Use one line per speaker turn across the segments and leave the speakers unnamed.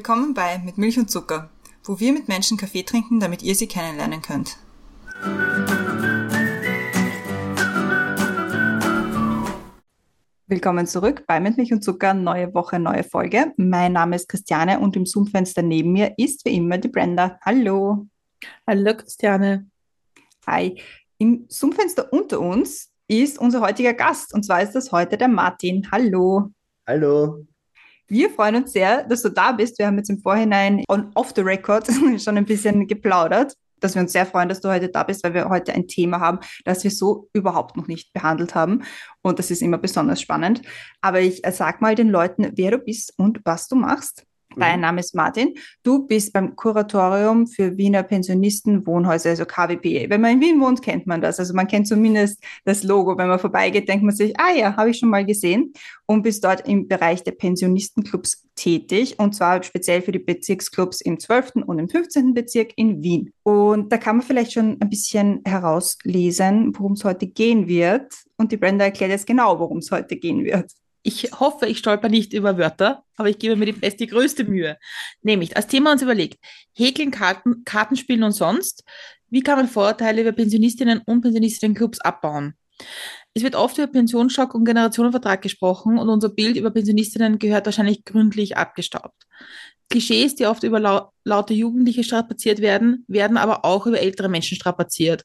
Willkommen bei Mit Milch und Zucker, wo wir mit Menschen Kaffee trinken, damit ihr sie kennenlernen könnt. Willkommen zurück bei Mit Milch und Zucker, neue Woche, neue Folge. Mein Name ist Christiane und im Zoom-Fenster neben mir ist wie immer die Brenda. Hallo.
Hallo Christiane.
Hi. Im Zoom-Fenster unter uns ist unser heutiger Gast und zwar ist das heute der Martin. Hallo.
Hallo.
Wir freuen uns sehr, dass du da bist. Wir haben jetzt im Vorhinein on off the record schon ein bisschen geplaudert, dass wir uns sehr freuen, dass du heute da bist, weil wir heute ein Thema haben, das wir so überhaupt noch nicht behandelt haben. Und das ist immer besonders spannend. Aber ich äh, sag mal den Leuten, wer du bist und was du machst. Dein mhm. Name ist Martin. Du bist beim Kuratorium für Wiener Pensionisten Wohnhäuser, also KWP. Wenn man in Wien wohnt, kennt man das. Also man kennt zumindest das Logo. Wenn man vorbeigeht, denkt man sich, ah ja, habe ich schon mal gesehen. Und bist dort im Bereich der Pensionistenclubs tätig. Und zwar speziell für die Bezirksclubs im 12. und im 15. Bezirk in Wien. Und da kann man vielleicht schon ein bisschen herauslesen, worum es heute gehen wird. Und die Brenda erklärt jetzt genau, worum es heute gehen wird.
Ich hoffe, ich stolper nicht über Wörter, aber ich gebe mir die beste, die größte Mühe. Nämlich, als Thema uns überlegt, Häkeln, Karten, Kartenspielen und sonst, wie kann man Vorurteile über Pensionistinnen und Pensionistinnenclubs abbauen? Es wird oft über Pensionsschock und Generationenvertrag gesprochen und unser Bild über Pensionistinnen gehört wahrscheinlich gründlich abgestaubt. Klischees, die oft über lau laute Jugendliche strapaziert werden, werden aber auch über ältere Menschen strapaziert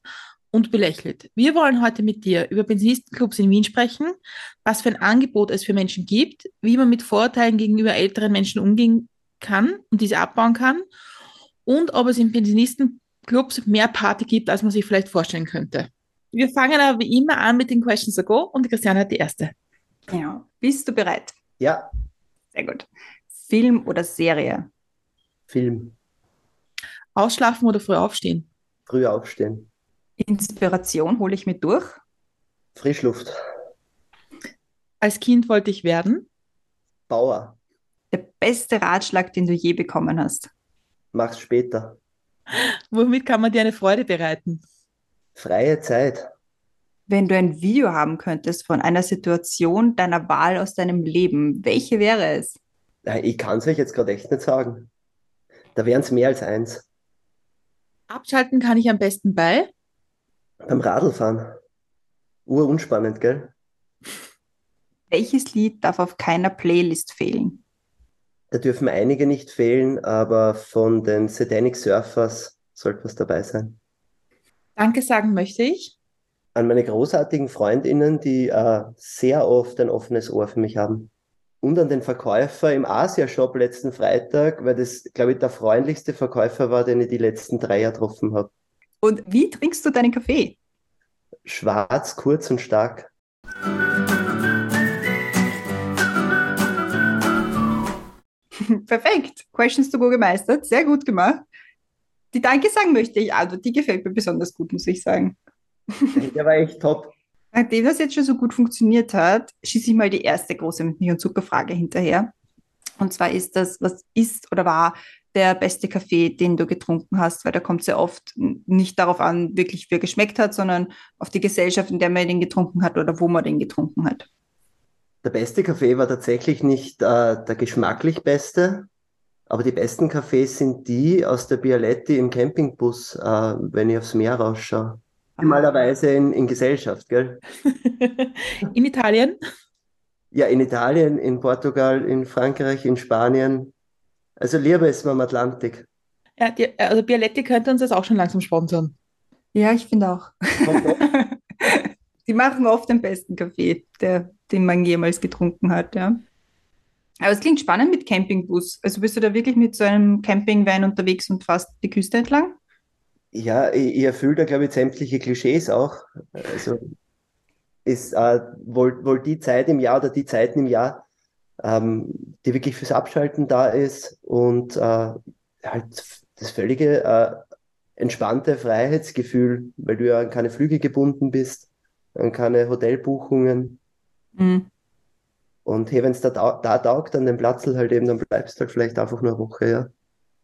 und belächelt. Wir wollen heute mit dir über Pensionistenclubs in Wien sprechen, was für ein Angebot es für Menschen gibt, wie man mit Vorurteilen gegenüber älteren Menschen umgehen kann und diese abbauen kann und ob es in Pensionistenclubs mehr Party gibt, als man sich vielleicht vorstellen könnte. Wir fangen aber wie immer an mit den Questions to Go und Christiane hat die erste.
Genau. Bist du bereit?
Ja.
Sehr gut. Film oder Serie?
Film.
Ausschlafen oder früh aufstehen?
Früh aufstehen.
Inspiration hole ich mit durch.
Frischluft.
Als Kind wollte ich werden.
Bauer.
Der beste Ratschlag, den du je bekommen hast.
Mach's später.
Womit kann man dir eine Freude bereiten?
Freie Zeit.
Wenn du ein Video haben könntest von einer Situation deiner Wahl aus deinem Leben, welche wäre es?
Ich kann es euch jetzt gerade echt nicht sagen. Da wären es mehr als eins.
Abschalten kann ich am besten bei?
Beim Radlfahren. Urunspannend, gell?
Welches Lied darf auf keiner Playlist fehlen?
Da dürfen einige nicht fehlen, aber von den Satanic Surfers sollte was dabei sein.
Danke sagen möchte ich.
An meine großartigen Freundinnen, die äh, sehr oft ein offenes Ohr für mich haben. Und an den Verkäufer im Asia-Shop letzten Freitag, weil das, glaube ich, der freundlichste Verkäufer war, den ich die letzten drei Jahre getroffen habe.
Und wie trinkst du deinen Kaffee?
Schwarz, kurz und stark.
Perfekt. Questions to go gemeistert. Sehr gut gemacht. Die Danke sagen möchte ich, also die gefällt mir besonders gut, muss ich sagen.
Der war echt top.
Nachdem das jetzt schon so gut funktioniert hat, schieße ich mal die erste große mit Milch- und Zuckerfrage hinterher. Und zwar ist das, was ist oder war der beste Kaffee, den du getrunken hast, weil da kommt es ja oft nicht darauf an, wirklich wie er geschmeckt hat, sondern auf die Gesellschaft, in der man den getrunken hat oder wo man den getrunken hat.
Der beste Kaffee war tatsächlich nicht äh, der geschmacklich beste, aber die besten Kaffees sind die aus der Bialetti im Campingbus, äh, wenn ich aufs Meer rausschaue. Normalerweise in, in Gesellschaft, gell?
in Italien?
Ja, in Italien, in Portugal, in Frankreich, in Spanien, also lieber ist man am Atlantik.
Ja, die, also Bialetti könnte uns das auch schon langsam sponsern.
Ja, ich finde auch. die machen oft den besten Kaffee, der, den man jemals getrunken hat, ja. Aber es klingt spannend mit Campingbus. Also bist du da wirklich mit so einem Campingvan unterwegs und fast die Küste entlang?
Ja, ich, ich erfülle da, glaube ich, sämtliche Klischees auch. Also ist äh, wohl, wohl die Zeit im Jahr oder die Zeiten im Jahr, ähm, die wirklich fürs Abschalten da ist und äh, halt das völlige äh, entspannte Freiheitsgefühl, weil du ja an keine Flüge gebunden bist, an keine Hotelbuchungen. Mhm. Und hey, wenn es da, da taugt an dem Platz halt eben, dann bleibst du halt vielleicht einfach nur eine Woche, ja.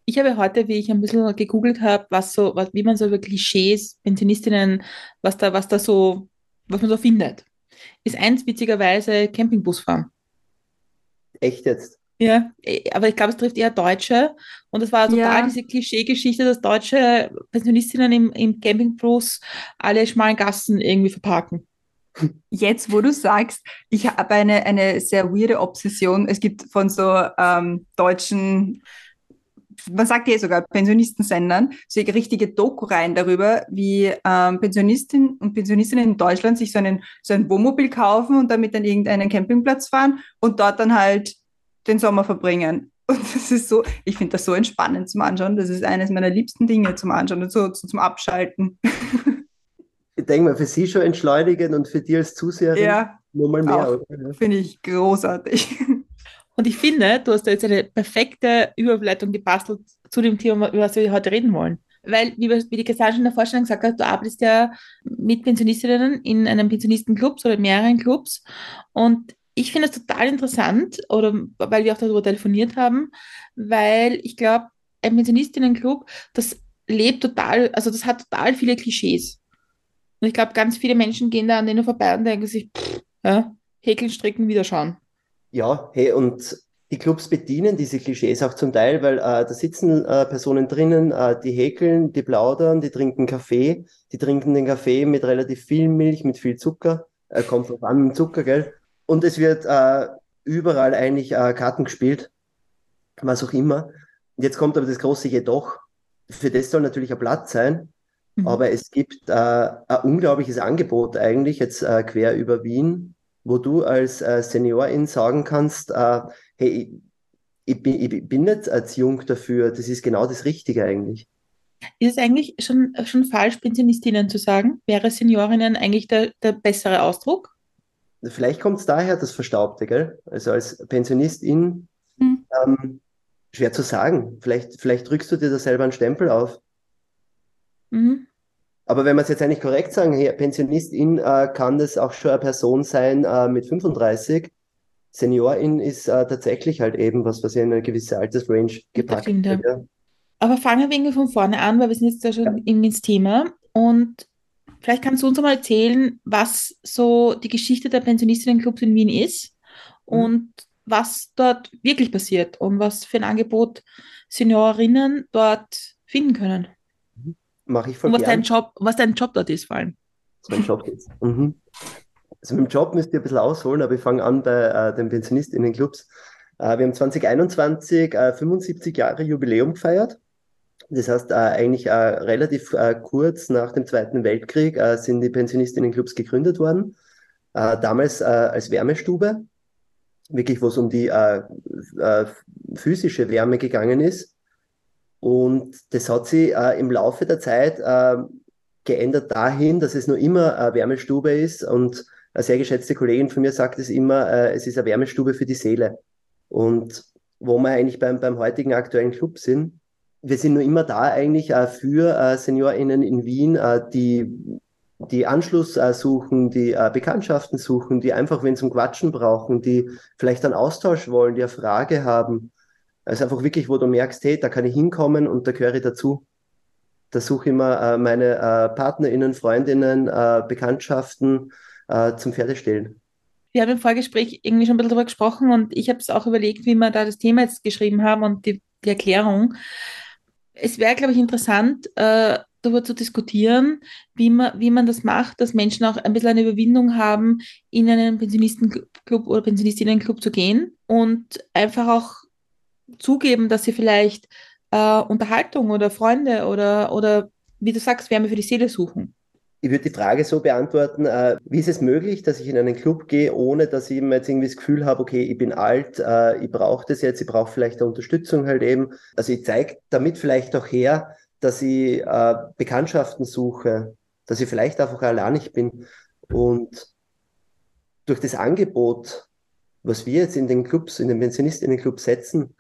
Ich habe heute, wie ich ein bisschen gegoogelt habe, was so, was, wie man so über Klischees, Pensionistinnen, was da, was da so, was man so findet, ist eins witzigerweise Campingbusfahren.
Echt jetzt?
Ja, eh, aber ich glaube, es trifft eher Deutsche. Und es war total
Ja,
diese Klischeegeschichte, dass deutsche Pensionistinnen im, im Campingbus alle schmalen Gassen irgendwie verparken.
jetzt, wo du sagst, ich habe eine, eine sehr weirde Obsession. Es gibt von so ähm, deutschen, man sagt ja sogar Pensionistensendern, so richtige Doku-Reihen darüber, wie ähm, Pensionistinnen und Pensionistinnen in Deutschland sich so, einen, so ein Wohnmobil kaufen und damit an irgendeinen Campingplatz fahren und dort dann halt den Sommer verbringen. Und das ist so, ich finde das so entspannend zum Anschauen. Das ist eines meiner liebsten Dinge zum Anschauen und so, so zum Abschalten.
Ich denke mal, für sie schon entschleunigend und für dich als Zuseherin
Ja,
nur mal mehr.
Finde ich großartig.
Und ich finde, du hast da jetzt eine perfekte Überleitung gebastelt zu dem Thema, über was wir heute reden wollen. Weil, wie, wie die Cassandra in der Vorstellung gesagt hat, du arbeitest ja mit Pensionistinnen in einem Pensionistenclub oder mehreren Clubs. Und ich finde es total interessant, oder weil wir auch darüber telefoniert haben, weil ich glaube, ein Pensionistinnenclub, das lebt total, also das hat total viele Klischees. Und ich glaube, ganz viele Menschen gehen da an denen vorbei und denken sich, pff, ja, häkeln, stricken, wieder schauen.
Ja, hey, und die Clubs bedienen diese Klischees auch zum Teil, weil äh, da sitzen äh, Personen drinnen, äh, die häkeln, die plaudern, die trinken Kaffee, die trinken den Kaffee mit relativ viel Milch, mit viel Zucker, äh, kommt drauf an, mit Zucker, gell? Und es wird äh, überall eigentlich äh, Karten gespielt, was auch immer. Und jetzt kommt aber das große Jedoch. Für das soll natürlich ein Platz sein,
Mhm.
aber es gibt äh, ein unglaubliches Angebot eigentlich jetzt äh, quer über Wien, wo du als äh, Seniorin sagen kannst, äh, hey, ich, bin, ich bin nicht zu jung dafür, das ist genau das Richtige eigentlich.
Ist es eigentlich schon, schon falsch, Pensionistinnen zu sagen? Wäre Seniorinnen eigentlich der, der bessere Ausdruck?
Vielleicht kommt es daher, das Verstaubte, gell? Also als Pensionistin
Hm.
ähm, schwer zu sagen. Vielleicht, vielleicht drückst du dir da selber einen Stempel auf.
Mhm.
Aber wenn wir es jetzt eigentlich korrekt sagen, hey, Pensionistin äh, kann das auch schon eine Person sein äh, mit 35. Seniorin ist äh, tatsächlich halt eben was, was in eine gewisse Altersrange gepackt
ja.
wird. Ja.
Aber fangen wir irgendwie von vorne an, weil wir sind jetzt da schon irgendwie ins Thema. Und vielleicht kannst du uns mal erzählen, was so die Geschichte der Pensionistinnenclubs in Wien ist
Mhm.
und was dort wirklich passiert und was für ein Angebot Seniorinnen dort finden können.
Mache ich voll
Und was
gern.
dein Job, was dein Job dort ist vor allem.
was mein Job ist. Mhm. Also mit dem Job müsst ihr ein bisschen ausholen, aber ich fange an bei äh, den PensionistInnenclubs. Äh, wir haben 2021 äh, 75 Jahre Jubiläum gefeiert. Das heißt, äh, eigentlich äh, relativ äh, kurz nach dem Zweiten Weltkrieg äh, sind die PensionistInnenclubs gegründet worden. Äh, damals äh, als Wärmestube, wirklich wo es um die physische Wärme gegangen ist. Und das hat sich äh, im Laufe der Zeit äh, geändert dahin, dass es nur immer eine Wärmestube ist. Und eine sehr geschätzte Kollegin von mir sagt es immer, äh, es ist eine Wärmestube für die Seele. Und wo wir eigentlich beim, beim heutigen aktuellen Club sind, wir sind nur immer da eigentlich äh, für äh, SeniorInnen in Wien, äh, die, die Anschluss suchen, die Bekanntschaften suchen, die einfach, wenn zum Quatschen brauchen, die vielleicht einen Austausch wollen, die eine Frage haben. Also einfach wirklich, wo du merkst, hey, da kann ich hinkommen und da gehöre ich dazu. Da suche ich mir äh, meine äh, PartnerInnen, Freundinnen, äh, Bekanntschaften äh, zum Pferdestellen.
Wir haben im Vorgespräch irgendwie schon ein bisschen darüber gesprochen und ich habe es auch überlegt, wie wir da das Thema jetzt geschrieben haben und die, die Erklärung. Es wäre, glaube ich, interessant, äh, darüber zu diskutieren, wie man, wie man das macht, dass Menschen auch ein bisschen eine Überwindung haben, in einen Pensionistenclub oder Pensionistinnenclub zu gehen und einfach auch zugeben, dass sie vielleicht äh, Unterhaltung oder Freunde oder, oder, wie du sagst, Wärme für die Seele suchen.
Ich würde die Frage so beantworten, äh, wie ist es möglich, dass ich in einen Club gehe, ohne dass ich mir jetzt irgendwie das Gefühl habe, okay, ich bin alt, äh, ich brauche das jetzt, ich brauche vielleicht eine Unterstützung halt eben. Also ich zeige damit vielleicht auch her, dass ich äh, Bekanntschaften suche, dass ich vielleicht einfach alleinig bin. Und durch das Angebot, was wir jetzt in den Clubs, in den Pensionistinnen-Clubs setzen,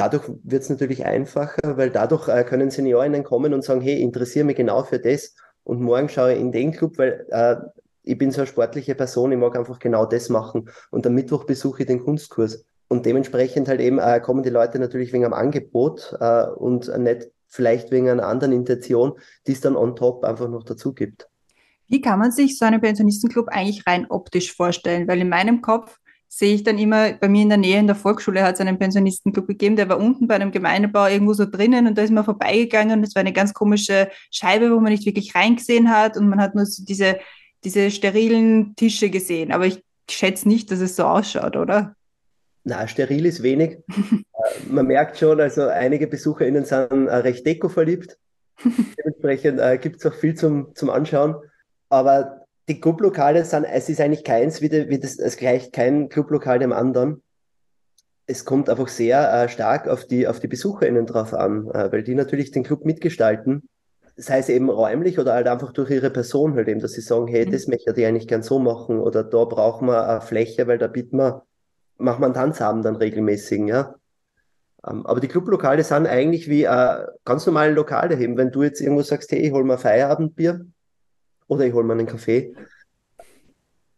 dadurch wird es natürlich einfacher, weil dadurch äh, können Seniorinnen kommen und sagen, hey, interessiere mich genau für das und morgen schaue ich in den Club, weil äh, ich bin so eine sportliche Person, ich mag einfach genau das machen und am Mittwoch besuche ich den Kunstkurs. Und dementsprechend halt eben äh, kommen die Leute natürlich wegen am Angebot äh, und nicht vielleicht wegen einer anderen Intention, die es dann on top einfach noch dazu gibt.
Wie kann man sich so einen Pensionistenclub eigentlich rein optisch vorstellen? Weil in meinem Kopf sehe ich dann immer, bei mir in der Nähe in der Volksschule hat es einen Pensionistenclub gegeben, der war unten bei einem Gemeindebau irgendwo so drinnen und da ist man vorbeigegangen und es war eine ganz komische Scheibe, wo man nicht wirklich reingesehen hat und man hat nur so diese, diese sterilen Tische gesehen. Aber ich schätze nicht, dass es so ausschaut, oder?
Na, steril ist wenig. Man merkt schon, also einige BesucherInnen sind äh, recht deko-verliebt. Dementsprechend äh, gibt es auch viel zum, zum Anschauen. Aber die Clublokale sind, es ist eigentlich keins, wie, die, wie das, es gleicht kein Clublokal dem anderen. Es kommt einfach sehr äh, stark auf die, auf die BesucherInnen drauf an, äh, weil die natürlich den Club mitgestalten. Sei es eben räumlich oder halt einfach durch ihre Person halt eben, dass sie sagen, hey, mhm. das möchte ich eigentlich gern so machen oder da brauchen wir eine Fläche, weil da bieten wir, machen wir einen Tanzabend dann regelmäßig, ja. Ähm, aber die Clublokale sind eigentlich wie äh, ganz normale Lokale eben. Wenn du jetzt irgendwo sagst, hey, ich hol mir Feierabendbier, oder ich hole mir einen Kaffee.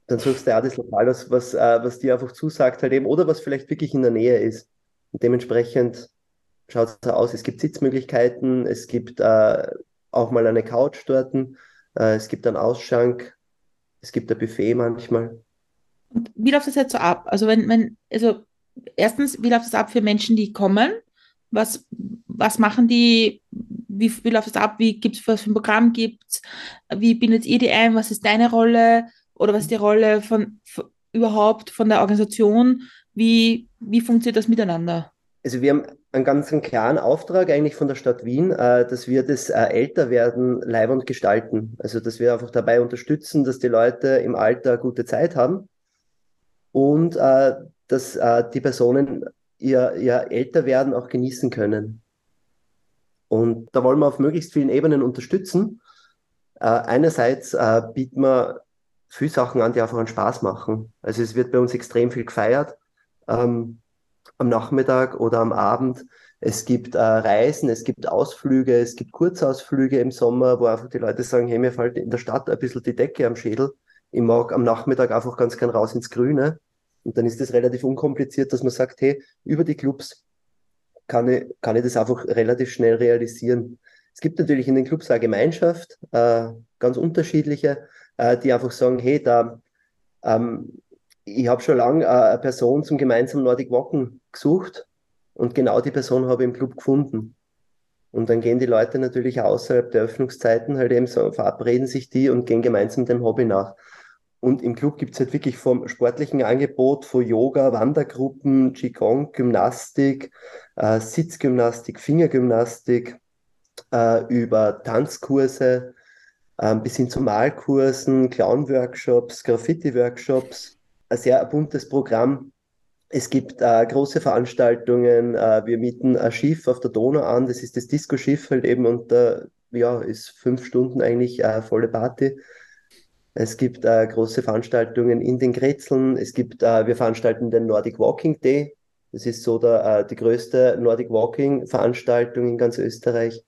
Dann suchst du auch das Lokal, was, was, äh, was dir einfach zusagt halt eben oder was vielleicht wirklich in der Nähe ist. Und dementsprechend schaut es aus. Es gibt Sitzmöglichkeiten, es gibt äh, auch mal eine Couch dort, äh, es gibt einen Ausschank, es gibt ein Buffet manchmal.
Wie läuft das jetzt so ab? Also wenn, wenn, also erstens, wie läuft das ab für Menschen, die kommen? Was, was machen die? Wie, wie läuft es ab? Wie gibt es was für ein Programm gibt's? Wie bindet ihr die ein? Was ist deine Rolle? Oder was ist die Rolle von, von überhaupt von der Organisation? Wie, wie funktioniert das miteinander?
Also wir haben einen ganz klaren Auftrag eigentlich von der Stadt Wien, äh, dass wir das äh, Älterwerden leibend gestalten. Also dass wir einfach dabei unterstützen, dass die Leute im Alter gute Zeit haben und äh, dass äh, die Personen ihr, ihr Älterwerden auch genießen können. Und da wollen wir auf möglichst vielen Ebenen unterstützen. Äh, einerseits äh, bieten wir viele Sachen an, die einfach einen Spaß machen. Also es wird bei uns extrem viel gefeiert. Ähm, am Nachmittag oder am Abend. Es gibt äh, Reisen, es gibt Ausflüge, es gibt Kurzausflüge im Sommer, wo einfach die Leute sagen, hey, mir fällt in der Stadt ein bisschen die Decke am Schädel. Ich mag am Nachmittag einfach ganz gern raus ins Grüne. Und dann ist es relativ unkompliziert, dass man sagt, hey, über die Clubs kann ich, kann ich das einfach relativ schnell realisieren. Es gibt natürlich in den Clubs eine Gemeinschaft, äh, ganz unterschiedliche, äh, die einfach sagen, hey, da, ähm, ich habe schon lange äh, eine Person zum gemeinsamen Nordic Walken gesucht und genau die Person habe ich im Club gefunden. Und dann gehen die Leute natürlich außerhalb der Öffnungszeiten halt eben so, verabreden sich die und gehen gemeinsam dem Hobby nach. Und im Club gibt es halt wirklich vom sportlichen Angebot, von Yoga, Wandergruppen, Qigong, Gymnastik, äh, Sitzgymnastik, Fingergymnastik, äh, über Tanzkurse äh, bis hin zu Malkursen, Clown-Workshops, Graffiti-Workshops. Ein sehr buntes Programm. Es gibt äh, große Veranstaltungen. Äh, wir mieten ein Schiff auf der Donau an. Das ist das Disco-Schiff halt eben und äh, ja, ist fünf Stunden eigentlich äh, volle Party. Es gibt äh, große Veranstaltungen in den Grätzeln. Es gibt, äh, wir veranstalten den Nordic Walking Day. Das ist so der, äh, die größte Nordic Walking Veranstaltung in ganz Österreich.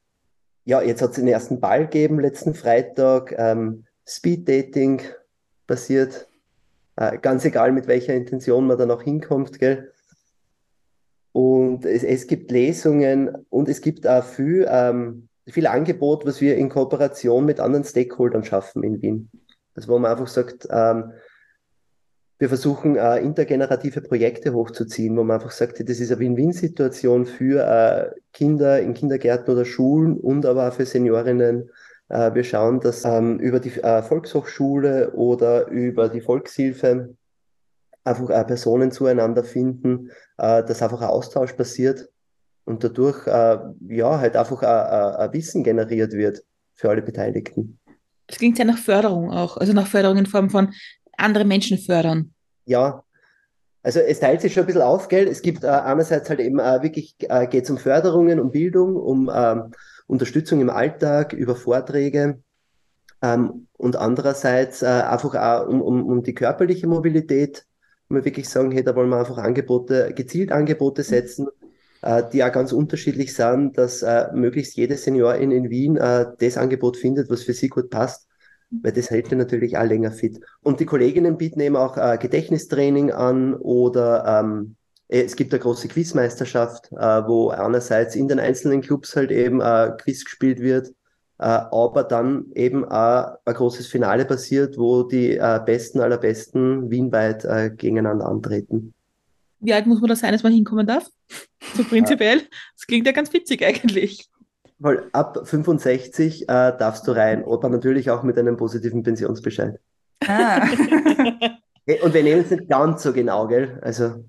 Ja, jetzt hat es den ersten Ball gegeben, letzten Freitag. Ähm, Speed Dating passiert. Äh, ganz egal, mit welcher Intention man da noch hinkommt, gell? Und es, es gibt Lesungen und es gibt auch viel, ähm, viel Angebot, was wir in Kooperation mit anderen Stakeholdern schaffen in Wien. Also wo man einfach sagt, ähm, wir versuchen äh, intergenerative Projekte hochzuziehen, wo man einfach sagt, das ist eine Win-Win-Situation für äh, Kinder in Kindergärten oder Schulen und aber auch für Seniorinnen. Äh, wir schauen, dass ähm, über die äh, Volkshochschule oder über die Volkshilfe einfach äh, Personen zueinander finden, äh, dass einfach ein Austausch passiert und dadurch ja halt einfach ein Wissen generiert wird für alle Beteiligten.
Das klingt ja nach Förderung auch, also nach Förderung in Form von andere Menschen fördern.
Ja, also es teilt sich schon ein bisschen auf, gell? Es gibt äh, einerseits halt eben äh, wirklich, äh, geht es um Förderungen, um Bildung, um ähm, Unterstützung im Alltag, über Vorträge ähm, und andererseits äh, einfach auch um, um, um die körperliche Mobilität, wo wir wirklich sagen, hey, da wollen wir einfach Angebote, gezielt Angebote setzen, äh, die auch ganz unterschiedlich sind, dass äh, möglichst jede Seniorin in Wien äh, das Angebot findet, was für sie gut passt, weil das hält ja natürlich auch länger fit. Und die Kolleginnen bieten eben auch äh, Gedächtnistraining an oder ähm, es gibt eine große Quizmeisterschaft, äh, wo einerseits in den einzelnen Clubs halt eben äh, Quiz gespielt wird, äh, aber dann eben auch ein großes Finale passiert, wo die äh, Besten aller Besten wienweit äh, gegeneinander antreten.
Wie alt muss man da sein, dass man hinkommen darf? So prinzipiell. Das klingt ja ganz witzig eigentlich.
Weil ab 65 äh, darfst du rein, aber natürlich auch mit einem positiven Pensionsbescheid. Ah. Und wir nehmen es nicht ganz so genau, gell? Also.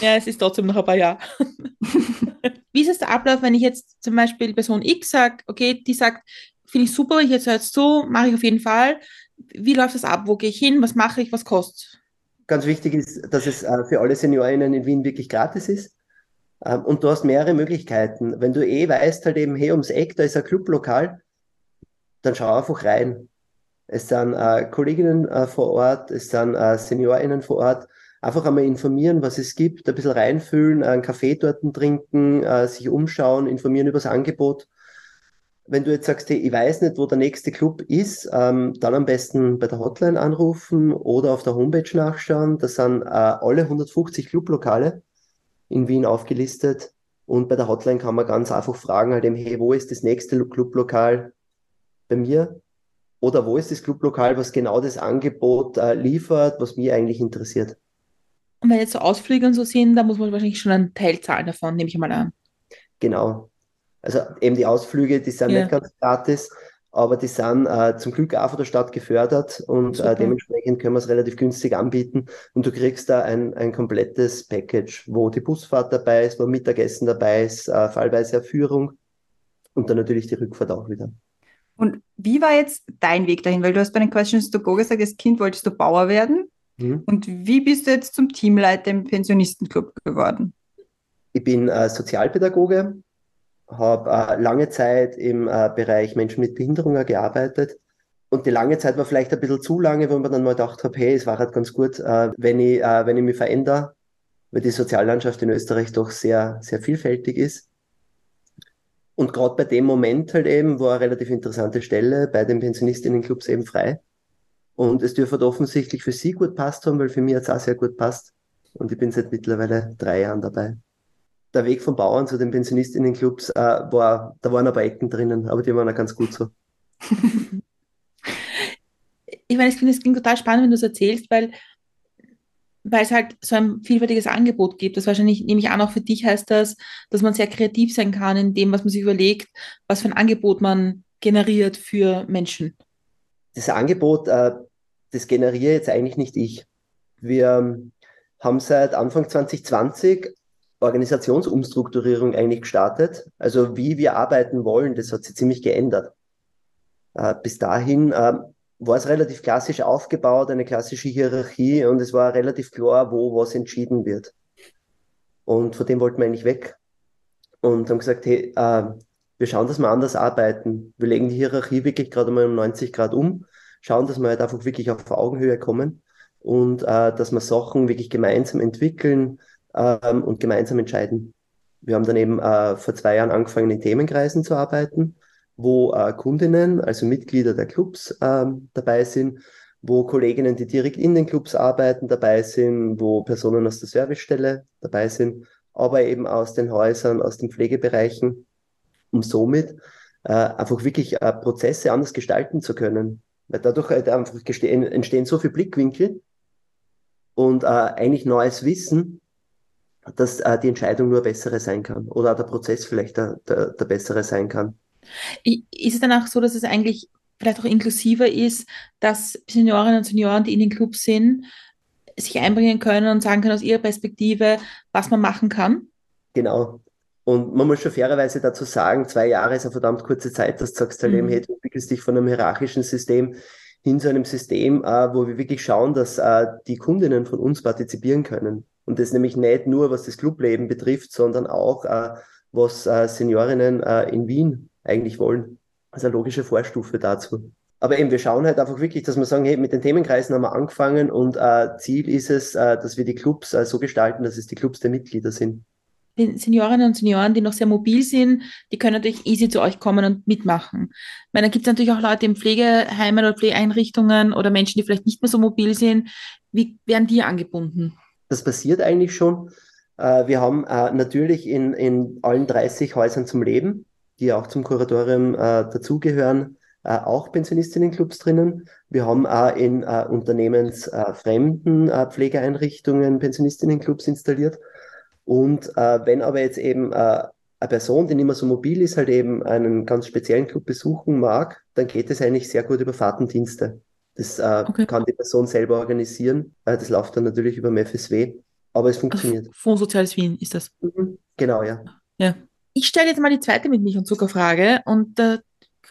Ja, es ist trotzdem noch ein paar Jahre. Wie ist es der Ablauf, wenn ich jetzt zum Beispiel Person X sage, okay, die sagt, finde ich super, ich jetzt höre es so, mache ich auf jeden Fall. Wie läuft das ab? Wo gehe ich hin? Was mache ich? Was kostet
Ganz wichtig ist, dass es äh, für alle Seniorinnen in Wien wirklich gratis ist. Ähm, und du hast mehrere Möglichkeiten. Wenn du eh weißt, halt eben, hey, ums Eck, da ist ein Clublokal, dann schau einfach rein. Es sind äh, Kolleginnen äh, vor Ort, es sind äh, SeniorInnen vor Ort. Einfach einmal informieren, was es gibt, ein bisschen reinfühlen, einen Kaffee dort trinken, äh, sich umschauen, informieren über das Angebot. Wenn du jetzt sagst, hey, ich weiß nicht, wo der nächste Club ist, ähm, dann am besten bei der Hotline anrufen oder auf der Homepage nachschauen. Das sind äh, alle 150 Clublokale in Wien aufgelistet. Und bei der Hotline kann man ganz einfach fragen, halt eben, hey, wo ist das nächste Clublokal bei mir? Oder wo ist das Clublokal, was genau das Angebot äh, liefert, was mich eigentlich interessiert?
Und wenn jetzt so Ausflüge und so sind, da muss man wahrscheinlich schon einen Teil zahlen davon, nehme ich mal an.
Genau. Also eben die Ausflüge, die sind ja. nicht ganz gratis, aber die sind äh, zum Glück auch von der Stadt gefördert und äh, dementsprechend können wir es relativ günstig anbieten und du kriegst da ein, ein komplettes Package, wo die Busfahrt dabei ist, wo Mittagessen dabei ist, äh, fallweise Führung und dann natürlich die Rückfahrt auch wieder.
Und wie war jetzt dein Weg dahin? Weil du hast bei den Questions to Go gesagt, als Kind wolltest du Bauer werden. Mhm. Und wie bist du jetzt zum Teamleiter im Pensionistenclub geworden?
Ich bin äh, Sozialpädagoge, habe äh, lange Zeit im äh, Bereich Menschen mit Behinderungen gearbeitet. Und die lange Zeit war vielleicht ein bisschen zu lange, wo man dann mal gedacht habe, hey, es war halt ganz gut, äh, wenn, ich, äh, wenn ich mich verändere, weil die Soziallandschaft in Österreich doch sehr, sehr vielfältig ist. Und gerade bei dem Moment halt eben war eine relativ interessante Stelle bei den Pensionistinnenclubs eben frei. Und es dürfte offensichtlich für sie gut passt haben, weil für mich hat es auch sehr gut passt. Und ich bin seit mittlerweile drei Jahren dabei. Der Weg von Bauern zu den Pensionistinnenclubs äh, war, da waren ein paar Ecken drinnen, aber die waren auch ganz gut so.
ich meine, ich finde es klingt total spannend, wenn du es erzählst, weil weil es halt so ein vielfältiges Angebot gibt. Das wahrscheinlich, nehme ich an, auch für dich heißt das, dass man sehr kreativ sein kann in dem, was man sich überlegt, was für ein Angebot man generiert für Menschen.
Das Angebot, äh, das generiere jetzt eigentlich nicht ich. Wir ähm, haben seit Anfang 2020 Organisationsumstrukturierung eigentlich gestartet. Also wie wir arbeiten wollen, das hat sich ziemlich geändert. Äh, bis dahin äh, war es relativ klassisch aufgebaut, eine klassische Hierarchie und es war relativ klar, wo was entschieden wird. Und von dem wollten wir eigentlich weg und haben gesagt, hey, äh, wir schauen, dass wir anders arbeiten. Wir legen die Hierarchie wirklich gerade mal um 90 Grad um, schauen, dass wir halt einfach wirklich auf Augenhöhe kommen und äh, dass wir Sachen wirklich gemeinsam entwickeln ähm, und gemeinsam entscheiden. Wir haben dann eben äh, vor zwei Jahren angefangen, in Themenkreisen zu arbeiten wo äh, Kundinnen, also Mitglieder der Clubs ähm, dabei sind, wo Kolleginnen, die direkt in den Clubs arbeiten, dabei sind, wo Personen aus der Servicestelle dabei sind, aber eben aus den Häusern, aus den Pflegebereichen, um somit äh, einfach wirklich äh, Prozesse anders gestalten zu können. Weil dadurch halt einfach entstehen so viele Blickwinkel und äh, eigentlich neues Wissen, dass äh, die Entscheidung nur bessere sein kann oder der Prozess vielleicht der, der, der bessere sein kann.
Ist es dann auch so, dass es eigentlich vielleicht auch inklusiver ist, dass Seniorinnen und Senioren, die in den Clubs sind, sich einbringen können und sagen können aus ihrer Perspektive, was man machen kann?
Genau. Und man muss schon fairerweise dazu sagen, zwei Jahre ist eine verdammt kurze Zeit, dass du sagst, halt mhm. hey, du entwickelst dich von einem hierarchischen System hin zu einem System, äh, wo wir wirklich schauen, dass äh, die Kundinnen von uns partizipieren können. Und das nämlich nicht nur, was das Clubleben betrifft, sondern auch, äh, was äh, Seniorinnen äh, in Wien eigentlich wollen. Also eine logische Vorstufe dazu. Aber eben, wir schauen halt einfach wirklich, dass wir sagen, hey, mit den Themenkreisen haben wir angefangen und äh, Ziel ist es, äh, dass wir die Clubs äh, so gestalten, dass es die Clubs der Mitglieder sind.
Die Seniorinnen und Senioren, die noch sehr mobil sind, die können natürlich easy zu euch kommen und mitmachen. Ich meine, da gibt es natürlich auch Leute in Pflegeheimen oder Pflegeeinrichtungen oder Menschen, die vielleicht nicht mehr so mobil sind. Wie werden die angebunden?
Das passiert eigentlich schon. Äh, wir haben äh, natürlich in, in allen 30 Häusern zum Leben die auch zum Kuratorium äh, dazugehören, auch Pensionistenenclubs drinnen. Wir haben auch in unternehmensfremden Pflegeeinrichtungen Pensionistenenclubs installiert. Und wenn aber jetzt eben eine Person, die nicht mehr so mobil ist, halt eben einen ganz speziellen Club besuchen mag, dann geht es eigentlich sehr gut über Fahrtendienste. Das äh, okay. kann die Person selber organisieren. Äh, das läuft dann natürlich über dem FSW, aber es funktioniert. Also
Fonds Soziales Wien ist das.
Mhm. Genau, ja.
Ja. Ich stelle jetzt mal die zweite mit Milch und Zuckerfrage und da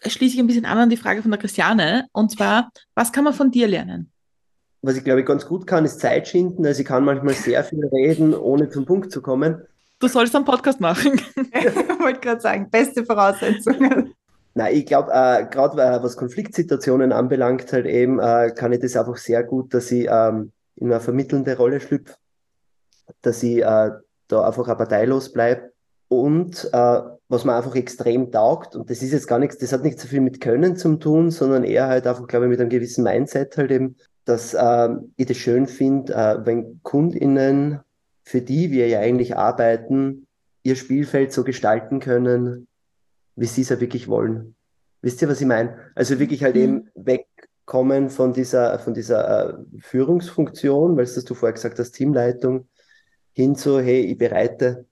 äh, schließe ich ein bisschen an an die Frage von der Christiane. Und zwar, was kann man von dir lernen?
Was ich glaube ich ganz gut kann, ist Zeit schinden. Also ich kann manchmal sehr viel reden, ohne zum Punkt zu kommen.
Du sollst einen Podcast machen.
ich wollte gerade sagen, beste Voraussetzungen.
Nein, ich glaube, äh, gerade äh, was Konfliktsituationen anbelangt, halt eben, äh, kann ich das einfach sehr gut, dass ich ähm, in eine vermittelnde Rolle schlüpfe, dass ich äh, da einfach auch parteilos bleibe. Und äh, was mir einfach extrem taugt, und das ist jetzt gar nichts, das hat nicht so viel mit Können zu tun, sondern eher halt einfach, glaube ich, mit einem gewissen Mindset halt eben, dass äh, ich das schön finde, äh, wenn KundInnen, für die wir ja eigentlich arbeiten, ihr Spielfeld so gestalten können, wie sie es ja wirklich wollen. Wisst ihr, was ich meine? Also wirklich halt mhm. eben wegkommen von dieser, von dieser äh, Führungsfunktion, weil es du vorher gesagt hast, Teamleitung, hin zu, hey, ich bereite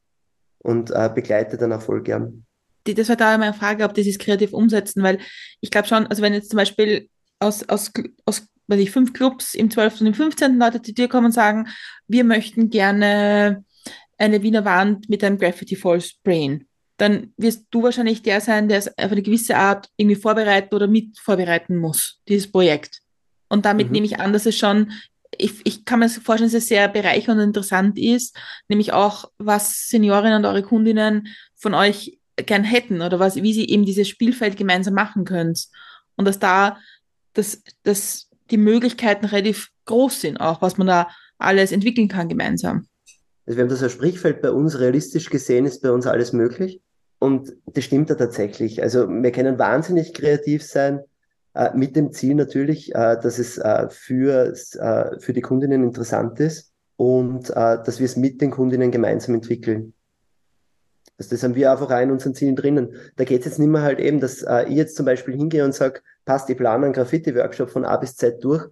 und äh, begleite dann auch voll gern.
Die, das war da meine Frage, ob die es kreativ umsetzen, weil ich glaube schon, also wenn jetzt zum Beispiel aus, aus, aus weiß ich, fünf Clubs im 12. und im 15. Leute zu dir kommen und sagen, wir möchten gerne eine Wiener Wand mit einem Graffiti voll sprayen dann wirst du wahrscheinlich der sein, der es auf eine gewisse Art irgendwie vorbereiten oder mit vorbereiten muss, dieses Projekt. Und damit mhm. nehme ich an, dass es schon, ich, ich kann mir vorstellen, dass es sehr bereichernd und interessant ist, nämlich auch, was Seniorinnen und eure Kundinnen von euch gern hätten oder was, wie sie eben dieses Spielfeld gemeinsam machen können. Und dass da, dass, dass die Möglichkeiten relativ groß sind, auch was man da alles entwickeln kann gemeinsam.
Also wir haben das als Sprichfeld bei uns realistisch gesehen, ist bei uns alles möglich. Und das stimmt ja tatsächlich. Also wir können wahnsinnig kreativ sein, äh, mit dem Ziel natürlich, äh, dass es äh, für, äh, für die Kundinnen interessant ist und äh, dass wir es mit den Kundinnen gemeinsam entwickeln. Also das haben wir einfach auch in unseren Zielen drinnen. Da geht es jetzt nicht mehr halt eben, dass äh, ich jetzt zum Beispiel hingehe und sage, passt, ich plane einen Graffiti-Workshop von A bis Z durch.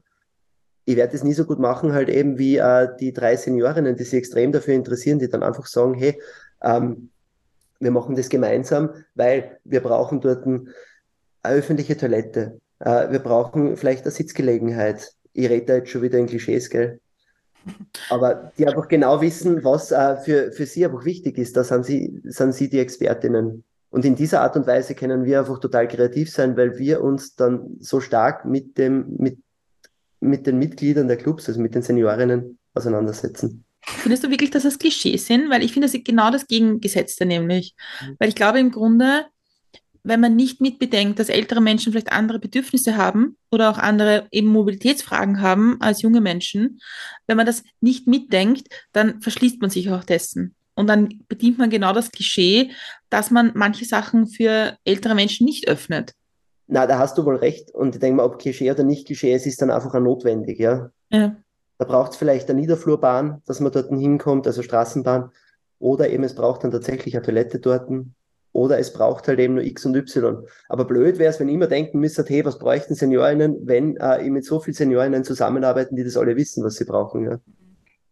Ich werde das nie so gut machen, halt eben wie die drei Seniorinnen, die sich extrem dafür interessieren, die dann einfach sagen, hey, ähm, wir machen das gemeinsam, weil wir brauchen dort eine öffentliche Toilette. Äh, wir brauchen vielleicht eine Sitzgelegenheit. Ich rede da jetzt schon wieder in Klischees, gell? Aber die einfach genau wissen, was äh, für, für sie einfach wichtig ist. Da sind sie, sind sie die Expertinnen. Und in dieser Art und Weise können wir einfach total kreativ sein, weil wir uns dann so stark mit dem, mit, mit den Mitgliedern der Clubs, also mit den Seniorinnen auseinandersetzen.
Findest du wirklich, dass das Klischees sind? Weil ich finde, das ist genau das Gegengesetzte nämlich. Mhm. Weil ich glaube im Grunde, wenn man nicht mitbedenkt, dass ältere Menschen vielleicht andere Bedürfnisse haben oder auch andere eben Mobilitätsfragen haben als junge Menschen, wenn man das nicht mitdenkt, dann verschließt man sich auch dessen. Und dann bedient man genau das Klischee, dass man manche Sachen für ältere Menschen nicht öffnet.
Na, da hast du wohl recht. Und ich denke mal, ob Klischee oder nicht Klischee, es ist dann einfach auch notwendig, ja. Ja. Da braucht es vielleicht eine Niederflurbahn, dass man dort hinkommt, also Straßenbahn. Oder eben es braucht dann tatsächlich eine Toilette dort. Oder es braucht halt eben nur X und Y. Aber blöd wäre es, wenn immer denken müsste, hey, was bräuchten Seniorinnen, wenn äh, ich mit so vielen Seniorinnen zusammenarbeiten, die das alle wissen, was sie brauchen. Ja.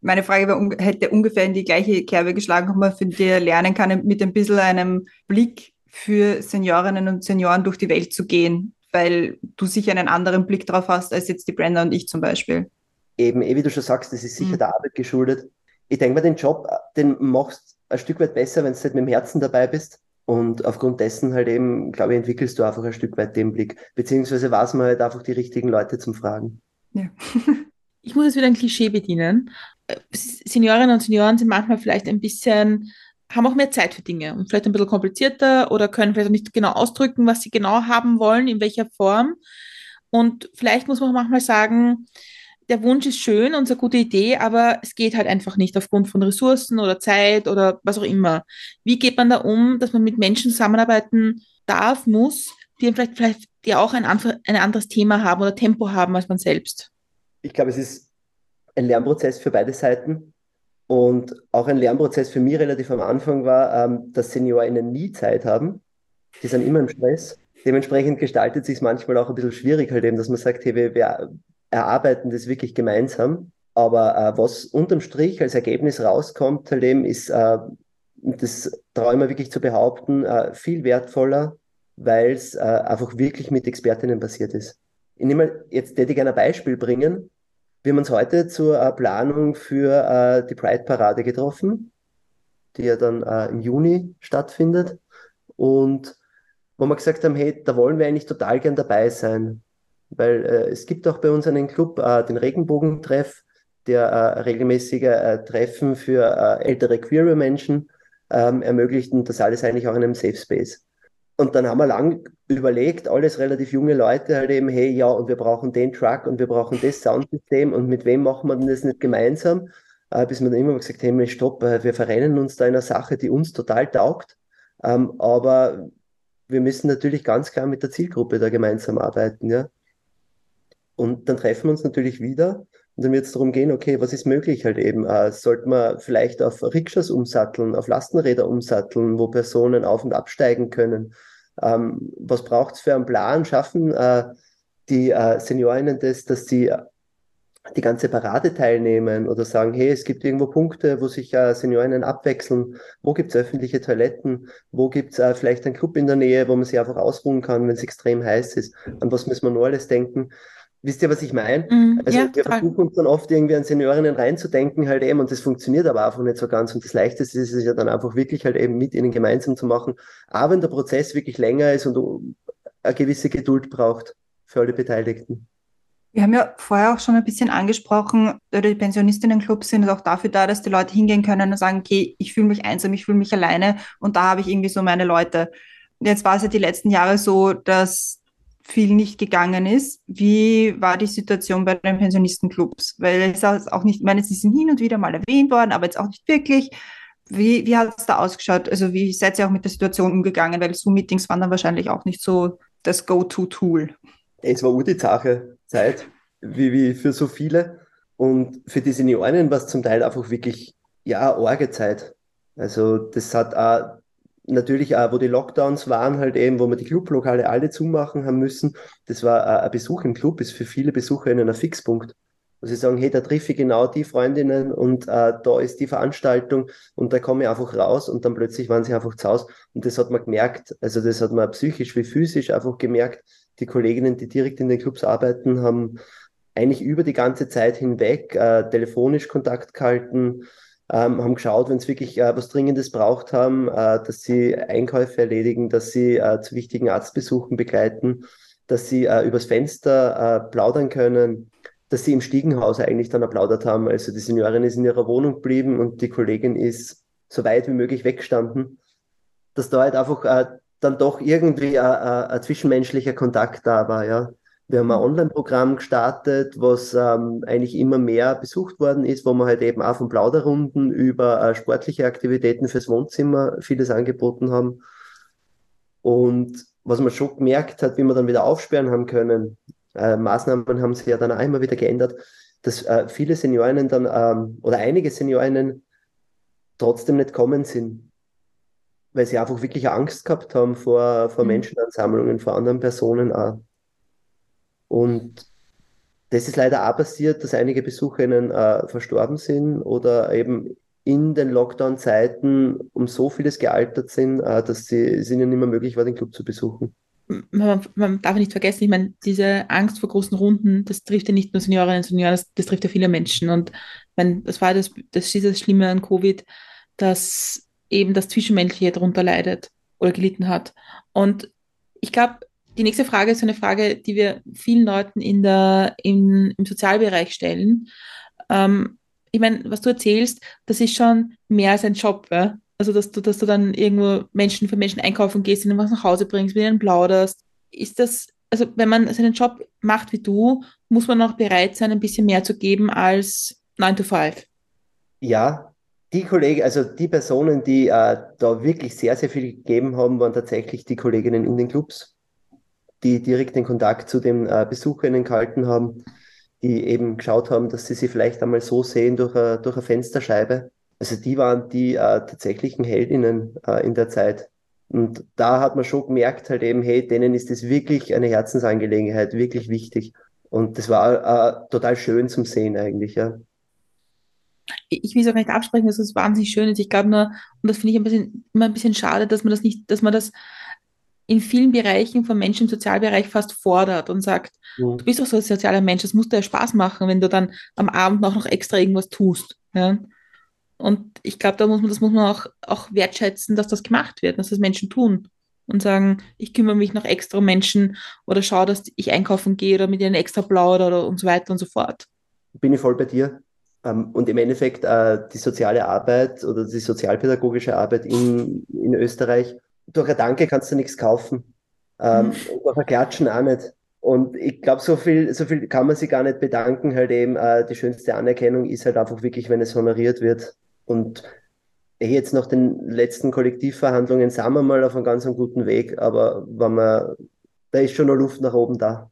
Meine Frage war, hätte ungefähr in die gleiche Kerbe geschlagen, ob man für die lernen kann, mit ein bisschen einem Blick für Seniorinnen und Senioren durch die Welt zu gehen, weil du sicher einen anderen Blick drauf hast als jetzt die Brenda und ich zum Beispiel
eben, eh wie du schon sagst, das ist sicher mhm. der Arbeit geschuldet. Ich denke mal, den Job, den machst ein Stück weit besser, wenn du halt mit dem Herzen dabei bist. Und aufgrund dessen halt eben, glaube ich, entwickelst du einfach ein Stück weit den Blick. Beziehungsweise weiß man halt einfach die richtigen Leute zum Fragen. Ja.
ich muss jetzt wieder ein Klischee bedienen. Seniorinnen und Senioren sind manchmal vielleicht ein bisschen, haben auch mehr Zeit für Dinge und vielleicht ein bisschen komplizierter oder können vielleicht auch nicht genau ausdrücken, was sie genau haben wollen, in welcher Form. Und vielleicht muss man manchmal sagen, der Wunsch ist schön und ist eine gute Idee, aber es geht halt einfach nicht aufgrund von Ressourcen oder Zeit oder was auch immer. Wie geht man da um, dass man mit Menschen zusammenarbeiten darf, muss, die vielleicht, vielleicht die auch ein, ein anderes Thema haben oder Tempo haben als man selbst?
Ich glaube, es ist ein Lernprozess für beide Seiten. Und auch ein Lernprozess für mich relativ am Anfang war, ähm, dass SeniorInnen nie Zeit haben. die sind immer im Stress. Dementsprechend gestaltet sich es manchmal auch ein bisschen schwierig, halt eben, dass man sagt, hey, wir, erarbeiten das wirklich gemeinsam. Aber äh, was unterm Strich als Ergebnis rauskommt, eben, ist, äh, das traue ich mir wirklich zu behaupten, äh, viel wertvoller, weil es äh, einfach wirklich mit Expertinnen passiert ist. Ich nehme jetzt hätte ich gerne ein Beispiel bringen. Wir haben uns heute zur äh, Planung für äh, die Pride-Parade getroffen, die ja dann im Juni stattfindet. Und wo wir gesagt haben, hey, da wollen wir eigentlich total gern dabei sein. Weil äh, es gibt auch bei uns einen Club, äh, den Regenbogentreff, der äh, regelmäßige äh, Treffen für äh, ältere queere Menschen ähm, ermöglicht und das alles eigentlich auch in einem Safe Space. Und dann haben wir lang überlegt, alles relativ junge Leute halt eben, hey, ja, und wir brauchen den Truck und wir brauchen das Soundsystem und mit wem machen wir denn das nicht gemeinsam? Äh, bis wir dann immer gesagt haben, hey, stopp, wir verrennen uns da in einer Sache, die uns total taugt. Ähm, aber wir müssen natürlich ganz klar mit der Zielgruppe da gemeinsam arbeiten, ja. Und dann treffen wir uns natürlich wieder und dann wird es darum gehen, okay, was ist möglich halt eben? Äh, sollte man vielleicht auf Rikschas umsatteln, auf Lastenräder umsatteln, wo Personen auf- und absteigen können? Ähm, was braucht es für einen Plan? Schaffen äh, die äh, Seniorinnen das, dass sie die ganze Parade teilnehmen oder sagen, hey, es gibt irgendwo Punkte, wo sich äh, Seniorinnen abwechseln, wo gibt es öffentliche Toiletten, wo gibt es äh, vielleicht einen Club in der Nähe, wo man sich einfach ausruhen kann, wenn es extrem heiß ist, an was müssen wir nur alles denken. Wisst ihr, was ich meine?
Mm,
also
ja,
wir versuchen uns dann oft irgendwie an Seniorinnen reinzudenken halt eben und das funktioniert aber einfach nicht so ganz und das Leichteste ist es ja dann einfach wirklich halt eben mit ihnen gemeinsam zu machen, aber wenn der Prozess wirklich länger ist und eine gewisse Geduld braucht für alle Beteiligten.
Wir haben ja vorher auch schon ein bisschen angesprochen, die Pensionistinnenclubs sind auch dafür da, dass die Leute hingehen können und sagen, okay, ich fühle mich einsam, ich fühle mich alleine und da habe ich irgendwie so meine Leute. Jetzt war es ja die letzten Jahre so, dass viel nicht gegangen ist. Wie war die Situation bei den Pensionistenclubs? Weil es auch nicht, ich meine, sie sind hin und wieder mal erwähnt worden, aber jetzt auch nicht wirklich. Wie, wie hat es da ausgeschaut? Also wie seid ihr auch mit der Situation umgegangen? Weil Zoom-Meetings waren dann wahrscheinlich auch nicht so das Go-To-Tool.
Es war die Sache Zeit, wie, wie für so viele. Und für die Senioren war es zum Teil einfach wirklich, ja, arge Zeit. Also das hat auch natürlich auch, wo die Lockdowns waren, halt eben, wo wir die Clublokale alle zumachen haben müssen. Das war ein Besuch im Club, ist für viele BesucherInnen ein Fixpunkt. Wo sie sagen, hey, da treffe ich genau die Freundinnen und äh, da ist die Veranstaltung und da komme ich einfach raus und dann plötzlich waren sie einfach zu Hause. Und das hat man gemerkt, also das hat man psychisch wie physisch einfach gemerkt. Die Kolleginnen, die direkt in den Clubs arbeiten, haben eigentlich über die ganze Zeit hinweg äh, telefonisch Kontakt gehalten, ähm, haben geschaut, wenn es wirklich äh, was Dringendes braucht haben, äh, dass sie Einkäufe erledigen, dass sie äh, zu wichtigen Arztbesuchen begleiten, dass sie äh, übers Fenster äh, plaudern können, dass sie im Stiegenhaus eigentlich dann applaudert haben. Also die Seniorin ist in ihrer Wohnung geblieben und die Kollegin ist so weit wie möglich weggestanden, dass da halt einfach äh, dann doch irgendwie ein zwischenmenschlicher Kontakt da war, ja. Wir haben ein mhm. Online-Programm gestartet, was ähm, eigentlich immer mehr besucht worden ist, wo wir halt eben auch von Plauderrunden über äh, sportliche Aktivitäten fürs Wohnzimmer vieles angeboten haben. Und was man schon gemerkt hat, wie wir dann wieder aufsperren haben können, äh, Maßnahmen haben sich ja dann auch immer wieder geändert, dass äh, viele Seniorinnen dann ähm, oder einige Seniorinnen trotzdem nicht kommen sind, weil sie einfach wirklich Angst gehabt haben vor, vor mhm. Menschenansammlungen, vor anderen Personen auch. Und das ist leider auch passiert, dass einige BesucherInnen äh, verstorben sind oder eben in den Lockdown-Zeiten um so vieles gealtert sind, äh, dass sie, es ihnen nicht mehr möglich war, den Club zu besuchen.
Man, man, darf nicht vergessen, ich meine, diese Angst vor großen Runden, das trifft ja nicht nur Seniorinnen und Senioren, das, das trifft ja viele Menschen. Und meine, das war das, das ist das Schlimme an Covid, dass eben das Zwischenmenschliche darunter leidet oder gelitten hat. Und ich glaube, die nächste Frage ist eine Frage, die wir vielen Leuten in der, in, im Sozialbereich stellen. Ähm, ich meine, was du erzählst, das ist schon mehr als ein Job. Ja? Also, dass du, dass du dann irgendwo Menschen für Menschen einkaufen gehst, ihnen was nach Hause bringst, mit ihnen plauderst. Ist das, also wenn man seinen Job macht wie du, muss man auch bereit sein, ein bisschen mehr zu geben als 9 to 5?
Ja, die Kollegen, also die Personen, die äh, da wirklich sehr, sehr viel gegeben haben, waren tatsächlich die Kolleginnen in den Clubs die direkt den Kontakt zu den äh, Besucherinnen gehalten haben, die eben geschaut haben, dass sie sie vielleicht einmal so sehen durch, a, durch eine Fensterscheibe. Also die waren die äh, tatsächlichen Heldinnen äh, in der Zeit. Und da hat man schon gemerkt, halt eben, hey, denen ist das wirklich eine Herzensangelegenheit, wirklich wichtig. Und das war äh, total schön zum Sehen eigentlich, ja.
Ich will es auch nicht absprechen, dass es wahnsinnig schön ist. Ich glaube nur, und das finde ich ein bisschen, immer ein bisschen schade, dass man das nicht, dass man das in vielen Bereichen von Menschen im Sozialbereich fast fordert und sagt, ja. du bist doch so ein sozialer Mensch, das muss dir ja Spaß machen, wenn du dann am Abend auch noch extra irgendwas tust. Ja? Und ich glaube, da muss man, das muss man auch, auch wertschätzen, dass das gemacht wird, dass das Menschen tun und sagen, ich kümmere mich noch extra um Menschen oder schaue, dass ich einkaufen gehe oder mit ihnen extra plaudere oder und so weiter und so fort.
Bin ich voll bei dir. Ähm, und im Endeffekt äh, die soziale Arbeit oder die sozialpädagogische Arbeit in, in Österreich, durch ein Danke kannst du nichts kaufen. Ähm, mhm. durch ein Klatschen auch nicht. Und ich glaube, so viel, so viel kann man sich gar nicht bedanken. Halt eben, äh, die schönste Anerkennung ist halt einfach wirklich, wenn es honoriert wird. Und jetzt nach den letzten Kollektivverhandlungen sind wir mal auf einem ganz guten Weg, aber wenn man, da ist schon noch Luft nach oben da.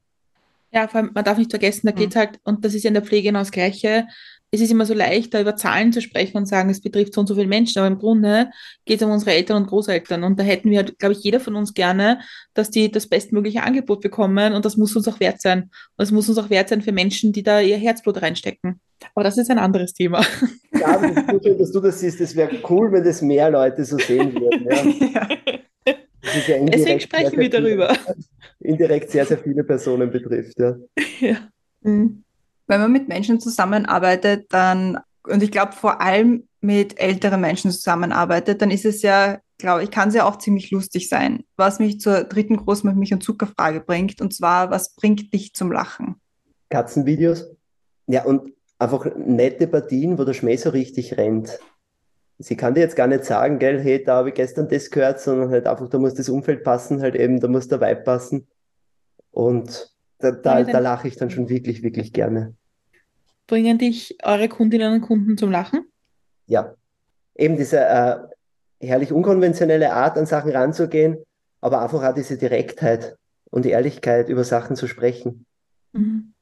Ja, vor allem, man darf nicht vergessen, da geht es mhm. halt, und das ist ja in der Pflege genau das Gleiche, es ist immer so leicht, da über Zahlen zu sprechen und sagen, es betrifft so und so viele Menschen, aber im Grunde geht es um unsere Eltern und Großeltern. Und da hätten wir, glaube ich, jeder von uns gerne, dass die das bestmögliche Angebot bekommen und das muss uns auch wert sein. Und es muss uns auch wert sein für Menschen, die da ihr Herzblut reinstecken. Aber das ist ein anderes Thema.
Ja, das schön, dass du das siehst. Es wäre cool, wenn das mehr Leute so sehen würden. Ja.
Ja Deswegen sprechen wir darüber.
Viele, indirekt sehr, sehr viele Personen betrifft. Ja. ja.
Mhm wenn man mit Menschen zusammenarbeitet, dann, und ich glaube vor allem mit älteren Menschen zusammenarbeitet, dann ist es ja, glaube ich, kann es ja auch ziemlich lustig sein. Was mich zur dritten großen und Zuckerfrage bringt, und zwar, was bringt dich zum Lachen?
Katzenvideos. Ja, und einfach nette Partien, wo der Schmäh so richtig rennt. Sie kann dir jetzt gar nicht sagen, gell, hey, da habe ich gestern das gehört, sondern halt einfach, da muss das Umfeld passen, halt eben, da muss der Vibe passen. Und da, da, da lache ich dann schon wirklich, wirklich gerne.
Bringen dich eure Kundinnen und Kunden zum Lachen?
Ja, eben diese äh, herrlich unkonventionelle Art, an Sachen ranzugehen, aber einfach auch diese Direktheit und die Ehrlichkeit, über Sachen zu sprechen, mhm.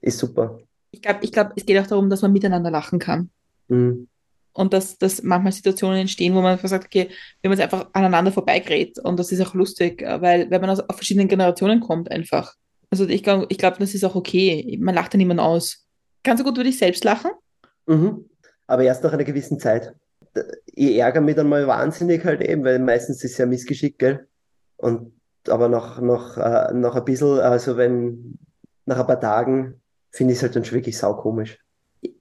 ist super.
Ich glaube, ich glaub, es geht auch darum, dass man miteinander lachen kann. Mhm. Und dass, dass manchmal Situationen entstehen, wo man einfach sagt, okay, wenn man jetzt einfach aneinander vorbeigerät und das ist auch lustig, weil wenn man aus, verschiedenen Generationen kommt einfach. Also ich glaube, ich glaub, das ist auch okay. Man lacht ja niemand aus. Kannst du gut über dich selbst lachen?
Mhm. Aber erst nach einer gewissen Zeit. Ich ärgere mich dann mal wahnsinnig halt eben, weil meistens ist es ja Missgeschick, gell? Und aber nach, nach, äh, nach ein bisschen, also wenn nach ein paar Tagen, finde ich es halt dann schon wirklich saukomisch.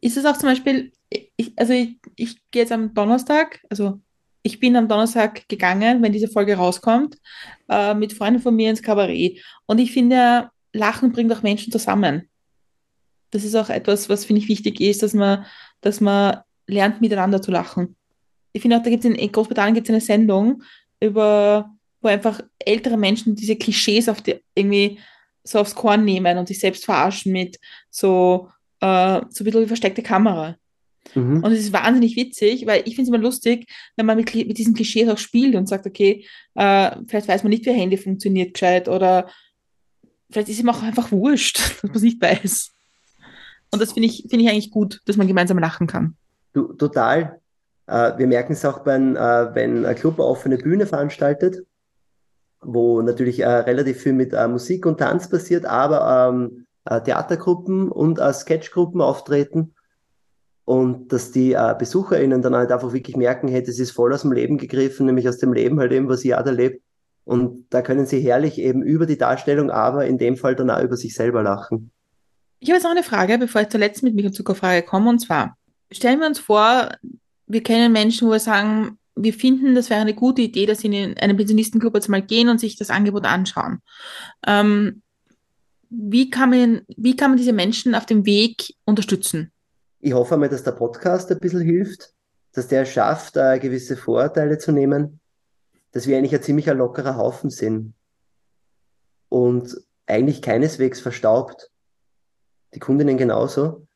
Ist es auch zum Beispiel, ich, also ich, ich gehe jetzt am Donnerstag, also ich bin am Donnerstag gegangen, wenn diese Folge rauskommt, äh, mit Freunden von mir ins Kabarett. Und ich finde, Lachen bringt auch Menschen zusammen. Das ist auch etwas, was finde ich wichtig ist, dass man, dass man lernt, miteinander zu lachen. Ich finde auch, da gibt es in, in Großbritannien gibt es eine Sendung über, wo einfach ältere Menschen diese Klischees auf die, irgendwie so aufs Korn nehmen und sich selbst verarschen mit so, äh, so ein bisschen wie versteckte Kamera. Mhm. Und es ist wahnsinnig witzig, weil ich finde es immer lustig, wenn man mit, mit diesen Klischees auch spielt und sagt, okay, äh, vielleicht weiß man nicht, wie ein Handy funktioniert gescheit oder vielleicht ist ihm auch einfach wurscht, dass man es nicht weiß. Und das finde ich, find ich eigentlich gut, dass man gemeinsam lachen kann.
Du, total. Äh, wir merken es auch, beim, äh, wenn ein Club eine offene Bühne veranstaltet, wo natürlich äh, relativ viel mit äh, Musik und Tanz passiert, aber ähm, äh, Theatergruppen und äh, Sketchgruppen auftreten und dass die äh, BesucherInnen dann halt einfach wirklich merken, hey, das ist voll aus dem Leben gegriffen, nämlich aus dem Leben halt eben, was ich auch erlebt. Und da können sie herrlich eben über die Darstellung, aber in dem Fall dann auch über sich selber lachen.
Ich habe jetzt noch eine Frage, bevor ich zur letzten mit Milch und Zuckerfrage komme. Und zwar, stellen wir uns vor, wir kennen Menschen, wo wir sagen, wir finden, das wäre eine gute Idee, dass sie in einen Pensionistenclub jetzt mal gehen und sich das Angebot anschauen. Ähm, wie, kann man, wie kann man diese Menschen auf dem Weg unterstützen?
Ich hoffe einmal, dass der Podcast ein bisschen hilft, dass der schafft, äh, gewisse Vorurteile zu nehmen, dass wir eigentlich ein ziemlich lockerer Haufen sind und eigentlich keineswegs verstaubt. Die Kundinnen genauso.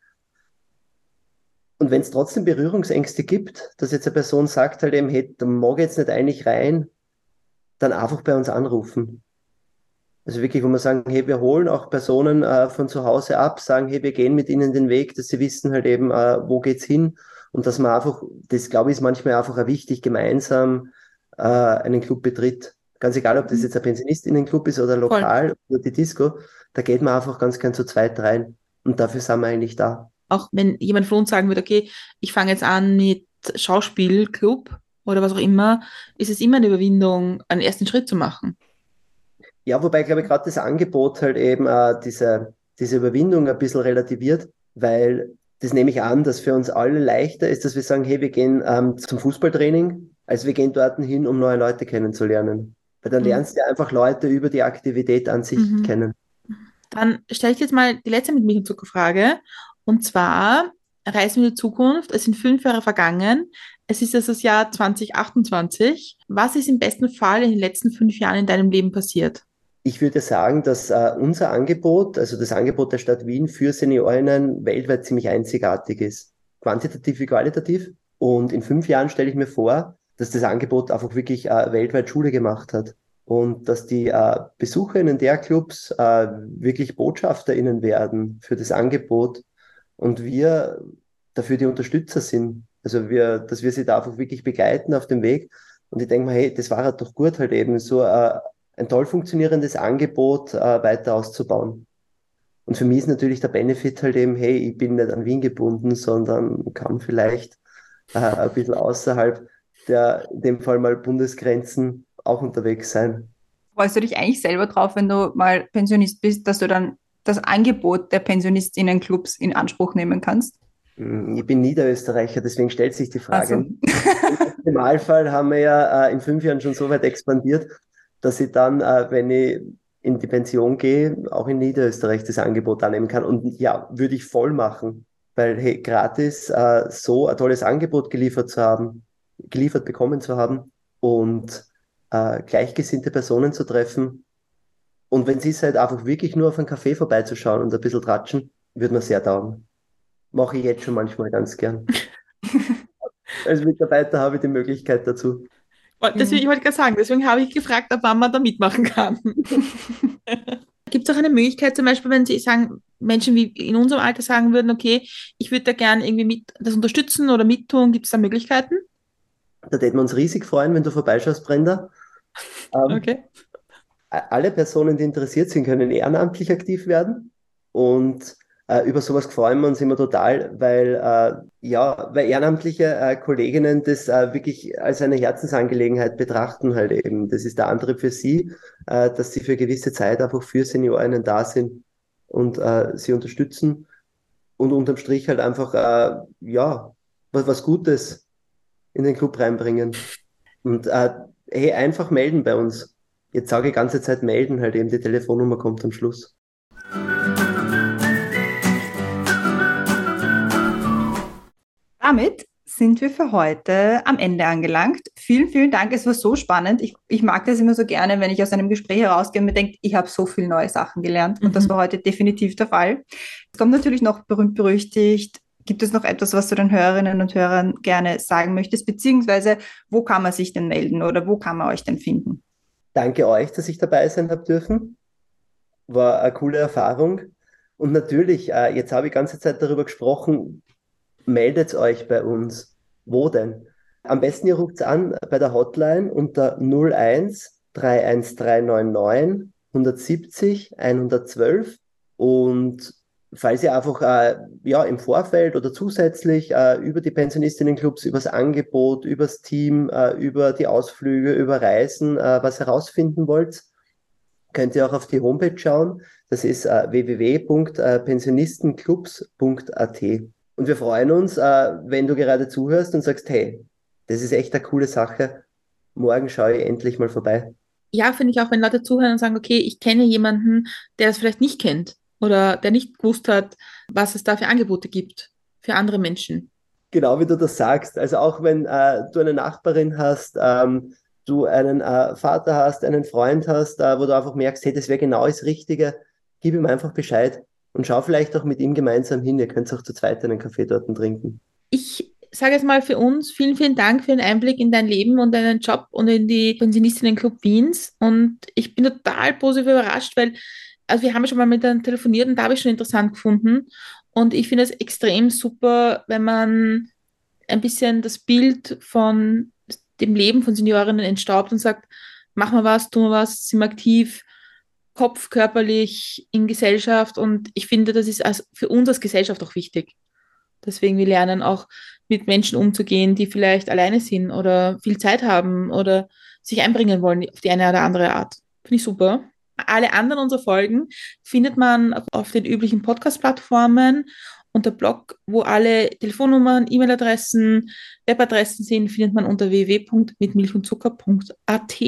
Und wenn es trotzdem Berührungsängste gibt, dass jetzt eine Person sagt halt eben, hey, da mag jetzt nicht eigentlich rein, dann einfach bei uns anrufen. Also wirklich, wo wir sagen, hey, wir holen auch Personen äh, von zu Hause ab, sagen, hey, wir gehen mit ihnen den Weg, dass sie wissen halt eben, äh, wo geht's hin und dass man einfach, das glaube ich ist manchmal einfach auch wichtig, gemeinsam äh, einen Club betritt. Ganz egal, ob das jetzt ein Pensionistinnenclub ist oder lokal oder die Disco, da geht man einfach ganz gern zu zweit rein. Und dafür sind wir eigentlich da.
Auch wenn jemand von uns sagen würde, okay, ich fange jetzt an mit Schauspielclub oder was auch immer, ist es immer eine Überwindung, einen ersten Schritt zu machen.
Ja, wobei, glaube ich, gerade das Angebot halt eben äh, diese, diese Überwindung ein bisschen relativiert, weil das nehme ich an, dass für uns alle leichter ist, dass wir sagen, hey, wir gehen ähm, zum Fußballtraining, als wir gehen dort hin, um neue Leute kennenzulernen. Weil dann mhm. lernst du einfach Leute über die Aktivität an sich mhm. kennen.
Dann stelle ich jetzt mal die letzte mit mich im Frage. Und zwar, Reisen wir in die Zukunft. Es sind fünf Jahre vergangen. Es ist jetzt das Jahr 2028. Was ist im besten Fall in den letzten fünf Jahren in deinem Leben passiert?
Ich würde sagen, dass äh, unser Angebot, also das Angebot der Stadt Wien für Seniorinnen weltweit ziemlich einzigartig ist. Quantitativ wie qualitativ. Und in fünf Jahren stelle ich mir vor, dass das Angebot einfach wirklich äh, weltweit Schule gemacht hat. Und dass die äh, Besucherinnen der Clubs äh, wirklich BotschafterInnen werden für das Angebot und wir dafür die Unterstützer sind. Also wir, dass wir sie da einfach wirklich begleiten auf dem Weg. Und ich denke mal, hey, das war halt doch gut, halt eben so äh, ein toll funktionierendes Angebot äh, weiter auszubauen. Und für mich ist natürlich der Benefit halt eben, hey, ich bin nicht an Wien gebunden, sondern kann vielleicht äh, ein bisschen außerhalb der, in dem Fall mal Bundesgrenzen auch unterwegs sein.
Freust du dich eigentlich selber drauf, wenn du mal Pensionist bist, dass du dann das Angebot der Pensionistinnenclubs in Anspruch nehmen kannst?
Hm, ich bin Niederösterreicher, deswegen stellt sich die Frage. Also. Im Normalfall haben wir ja äh, in fünf Jahren schon so weit expandiert, dass ich dann, äh, wenn ich in die Pension gehe, auch in Niederösterreich das Angebot annehmen kann. Und ja, würde ich voll machen, weil hey, gratis äh, so ein tolles Angebot geliefert zu haben, geliefert bekommen zu haben und äh, gleichgesinnte Personen zu treffen. Und wenn sie es halt einfach wirklich nur auf einen Café vorbeizuschauen und ein bisschen tratschen, würde man sehr taugen. Mache ich jetzt schon manchmal ganz gern. Als Mitarbeiter habe ich die Möglichkeit dazu.
Deswegen, ich wollte gerade sagen, deswegen habe ich gefragt, ob man da mitmachen kann. Gibt es auch eine Möglichkeit, zum Beispiel, wenn Sie sagen, Menschen wie in unserem Alter sagen würden, okay, ich würde da gerne irgendwie mit das unterstützen oder mittun, gibt es da Möglichkeiten?
Da täten wir uns riesig freuen, wenn du vorbeischaust, Brenda.
Ähm, okay.
Alle Personen, die interessiert sind, können ehrenamtlich aktiv werden. Und äh, über sowas freuen wir uns immer total, weil, äh, ja, weil ehrenamtliche äh, Kolleginnen das äh, wirklich als eine Herzensangelegenheit betrachten halt eben. Das ist der Antrieb für sie, äh, dass sie für gewisse Zeit einfach für Seniorinnen da sind und äh, sie unterstützen und unterm Strich halt einfach, ja, was, was Gutes in den Club reinbringen. Und äh, hey, einfach melden bei uns. Jetzt sage ich ganze Zeit melden, halt eben die Telefonnummer kommt am Schluss.
Damit sind wir für heute am Ende angelangt. Vielen, vielen Dank. Es war so spannend. Ich, ich mag das immer so gerne, wenn ich aus einem Gespräch herausgehe und mir denke, ich habe so viele neue Sachen gelernt. Und mhm. das war heute definitiv der Fall. Es kommt natürlich noch berühmt berüchtigt Gibt es noch etwas, was du den Hörerinnen und Hörern gerne sagen möchtest, beziehungsweise wo kann man sich denn melden oder wo kann man euch denn finden?
Danke euch, dass ich dabei sein habe dürfen. War eine coole Erfahrung. Und natürlich, äh, jetzt habe ich die ganze Zeit darüber gesprochen, meldet euch bei uns. Wo denn? Am besten ihr ruft an bei der Hotline unter 01 31399 170 112 und falls ihr einfach äh, ja, im Vorfeld oder zusätzlich äh, über die Pensionistinnenclubs, über das Angebot, über das Team, äh, über die Ausflüge, über Reisen äh, was herausfinden wollt, könnt ihr auch auf die Homepage schauen. Das ist äh, www.pensionistenclubs.at. Und wir freuen uns, äh, wenn du gerade zuhörst und sagst, hey, das ist echt eine coole Sache. Morgen schaue ich endlich mal vorbei.
Ja, finde ich auch, wenn Leute zuhören und sagen, okay, ich kenne jemanden, der das vielleicht nicht kennt oder der nicht gewusst hat, was es da für Angebote gibt für andere Menschen.
Genau wie du das sagst. Also auch wenn äh, du eine Nachbarin hast, ähm, du einen äh, Vater hast, einen Freund hast, äh, wo du einfach merkst, hey, das wäre genau das Richtige, gib ihm einfach Bescheid und schau vielleicht auch mit ihm gemeinsam hin. Ihr könnt auch zu zweit einen Kaffee dort trinken.
Ich sage jetzt mal für uns, vielen, vielen Dank für den Einblick in dein Leben und deinen Job und in die Pensionistinnen-Club Wiens. Und ich bin total positiv überrascht, weil also wir haben schon mal mit miteinander telefoniert und da habe ich schon interessant gefunden. Und ich finde es extrem super, wenn man ein bisschen das Bild von dem Leben von Seniorinnen entstaubt und sagt, machen wir was, tun wir was, sind wir aktiv, Kopf, körperlich, in Gesellschaft. Und ich finde, das ist für uns als Gesellschaft auch wichtig. Deswegen wir lernen auch mit Menschen umzugehen, die vielleicht alleine sind oder viel Zeit haben oder sich einbringen wollen auf die eine oder andere Art. Finde ich super. Alle anderen unserer Folgen findet man auf den üblichen Podcast-Plattformen und der Blog, wo alle Telefonnummern, E-Mail-Adressen, Webadressen sind, findet man unter www.mitmilchundzucker.at.